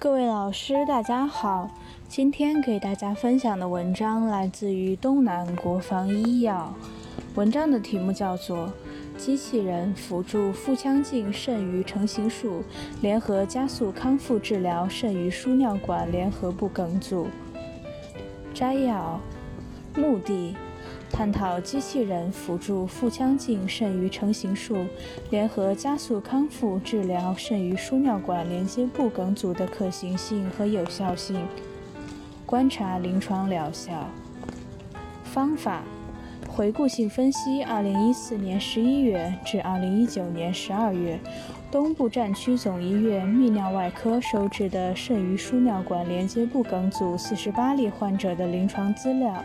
各位老师，大家好。今天给大家分享的文章来自于东南国防医药。文章的题目叫做《机器人辅助腹腔镜肾盂成形术联合加速康复治疗肾盂输尿管联合部梗阻》。摘要：目的。探讨机器人辅助腹腔镜肾盂成形术联合加速康复治疗肾盂输尿管连接部梗阻的可行性和有效性。观察临床疗效方法：回顾性分析2014年11月至2019年12月东部战区总医院泌尿外科收治的肾盂输尿管连接部梗阻48例患者的临床资料。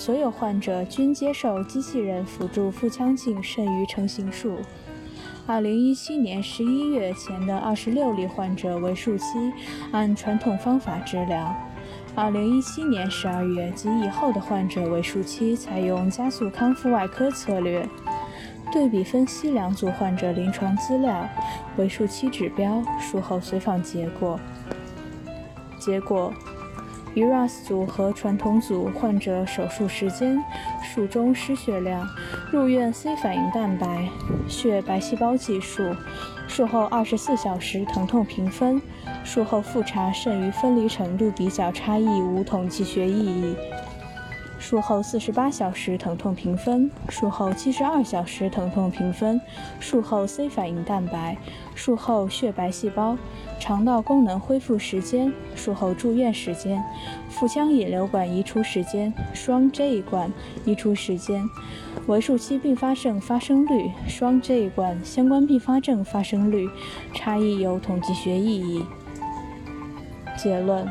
所有患者均接受机器人辅助腹腔镜肾盂成形术。2017年11月前的26例患者为术期按传统方法治疗；2017年12月及以后的患者为术期采用加速康复外科策略。对比分析两组患者临床资料、为术期指标、术后随访结果。结果。与 RAS 组和传统组患者手术时间、术中失血量、入院 C 反应蛋白、血白细胞计数、术后二十四小时疼痛评分、术后复查肾盂分离程度比较差异无统计学意义。术后四十八小时疼痛评分，术后七十二小时疼痛评分，术后 C 反应蛋白，术后血白细胞，肠道功能恢复时间，术后住院时间，腹腔引流管移除时间，双 J 管移除时间，为术期并发症发生率，双 J 管相关并发症发生率，差异有统计学意义。结论。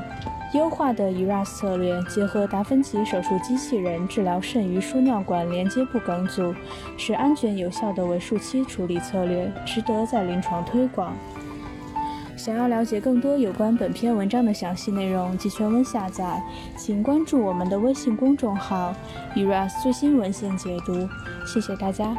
优化的 ERAS 策略结合达芬奇手术机器人治疗肾盂输尿管连接部梗阻，是安全有效的为术期处理策略，值得在临床推广。想要了解更多有关本篇文章的详细内容及全文下载，请关注我们的微信公众号 “ERAS 最新文献解读”。谢谢大家。